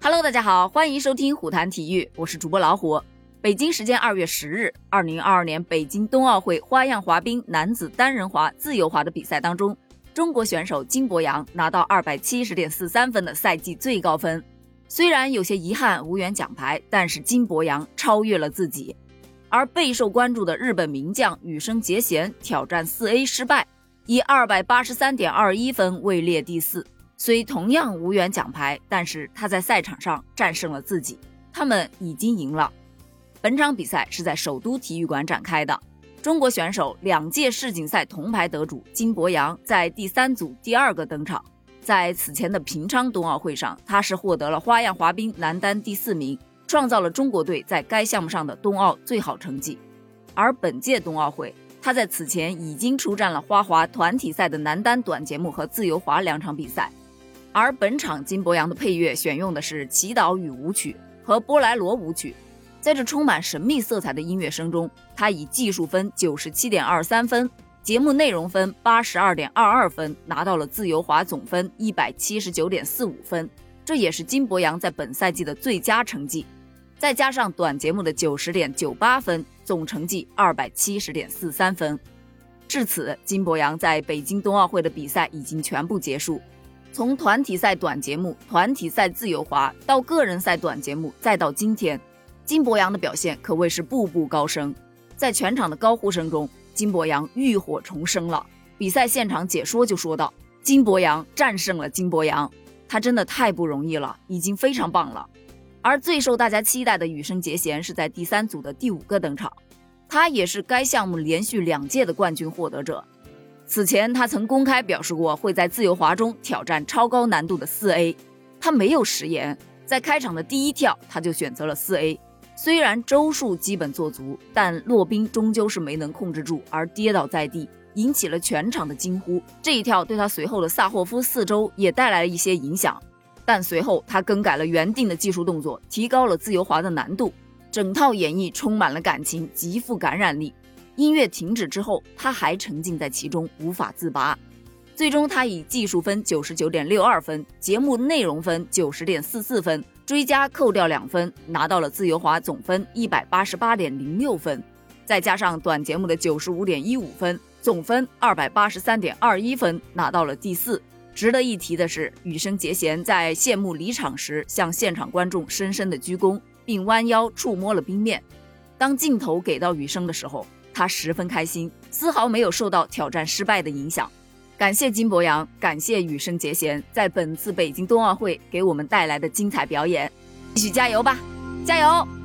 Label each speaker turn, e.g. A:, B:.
A: Hello，大家好，欢迎收听虎谈体育，我是主播老虎。北京时间二月十日，二零二二年北京冬奥会花样滑冰男子单人滑、自由滑的比赛当中，中国选手金博洋拿到二百七十点四三分的赛季最高分。虽然有些遗憾无缘奖牌，但是金博洋超越了自己。而备受关注的日本名将羽生结弦挑战四 A 失败，以二百八十三点二一分位列第四。虽同样无缘奖牌，但是他在赛场上战胜了自己。他们已经赢了。本场比赛是在首都体育馆展开的。中国选手两届世锦赛铜牌得主金博洋在第三组第二个登场。在此前的平昌冬奥会上，他是获得了花样滑冰男单第四名，创造了中国队在该项目上的冬奥最好成绩。而本届冬奥会，他在此前已经出战了花滑团体赛的男单短节目和自由滑两场比赛。而本场金博洋的配乐选用的是《祈祷与舞曲》和《波莱罗舞曲》，在这充满神秘色彩的音乐声中，他以技术分九十七点二三分、节目内容分八十二点二二分，拿到了自由滑总分一百七十九点四五分，这也是金博洋在本赛季的最佳成绩。再加上短节目的九十点九八分，总成绩二百七十点四三分。至此，金博洋在北京冬奥会的比赛已经全部结束。从团体赛短节目、团体赛自由滑到个人赛短节目，再到今天，金博洋的表现可谓是步步高升。在全场的高呼声中，金博洋浴火重生了。比赛现场解说就说道：“金博洋战胜了金博洋，他真的太不容易了，已经非常棒了。”而最受大家期待的羽生结弦是在第三组的第五个登场，他也是该项目连续两届的冠军获得者。此前，他曾公开表示过会在自由滑中挑战超高难度的四 A，他没有食言，在开场的第一跳他就选择了四 A。虽然周数基本做足，但洛宾终究是没能控制住而跌倒在地，引起了全场的惊呼。这一跳对他随后的萨霍夫四周也带来了一些影响，但随后他更改了原定的技术动作，提高了自由滑的难度，整套演绎充满了感情，极富感染力。音乐停止之后，他还沉浸在其中，无法自拔。最终，他以技术分九十九点六二分、节目内容分九十点四四分，追加扣掉两分，拿到了自由滑总分一百八十八点零六分，再加上短节目的九十五点一五分，总分二百八十三点二一分，拿到了第四。值得一提的是，羽生结弦在谢幕离场时，向现场观众深深的鞠躬，并弯腰触摸了冰面。当镜头给到羽生的时候，他十分开心，丝毫没有受到挑战失败的影响。感谢金博洋，感谢羽生结弦，在本次北京冬奥会给我们带来的精彩表演。继续加油吧，加油！